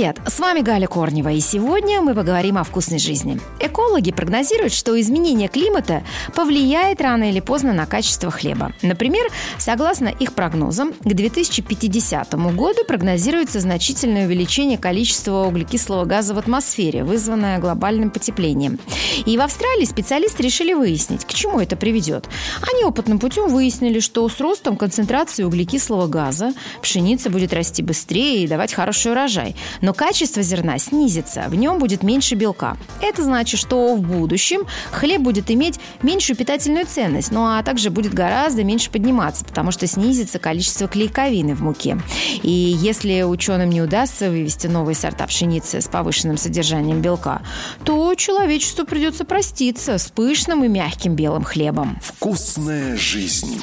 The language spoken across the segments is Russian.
Привет, с вами Галя Корнева, и сегодня мы поговорим о вкусной жизни. Экологи прогнозируют, что изменение климата повлияет рано или поздно на качество хлеба. Например, согласно их прогнозам, к 2050 году прогнозируется значительное увеличение количества углекислого газа в атмосфере, вызванное глобальным потеплением. И в Австралии специалисты решили выяснить, к чему это приведет. Они опытным путем выяснили, что с ростом концентрации углекислого газа пшеница будет расти быстрее и давать хороший урожай – но качество зерна снизится, в нем будет меньше белка. Это значит, что в будущем хлеб будет иметь меньшую питательную ценность, ну а также будет гораздо меньше подниматься, потому что снизится количество клейковины в муке. И если ученым не удастся вывести новые сорта пшеницы с повышенным содержанием белка, то человечеству придется проститься с пышным и мягким белым хлебом. Вкусная жизнь.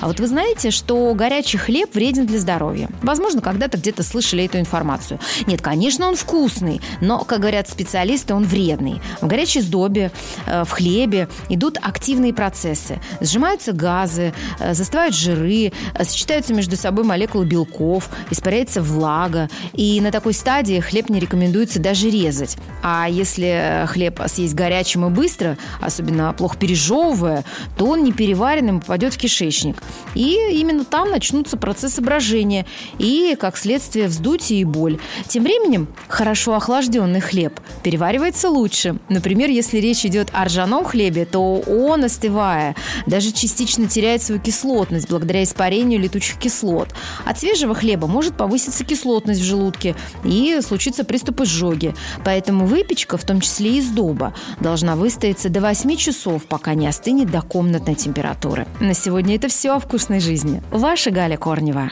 А вот вы знаете, что горячий хлеб вреден для здоровья? Возможно, когда-то где-то слышали эту информацию. Нет, конечно, он вкусный, но, как говорят специалисты, он вредный. В горячей сдобе, э, в хлебе идут активные процессы. Сжимаются газы, э, застывают жиры, э, сочетаются между собой молекулы белков, испаряется влага. И на такой стадии хлеб не рекомендуется даже резать. А если хлеб съесть горячим и быстро, особенно плохо пережевывая, то он непереваренным попадет в кишечник. И именно там начнутся процессы брожения и, как следствие, вздутие и боль. Тем временем хорошо охлажденный хлеб переваривается лучше. Например, если речь идет о ржаном хлебе, то он, остывая, даже частично теряет свою кислотность благодаря испарению летучих кислот. От свежего хлеба может повыситься кислотность в желудке и случиться приступ изжоги. Поэтому выпечка, в том числе и из доба, должна выстояться до 8 часов, пока не остынет до комнатной температуры. На сегодня это все вкусной жизни. Ваша Галя Корнева.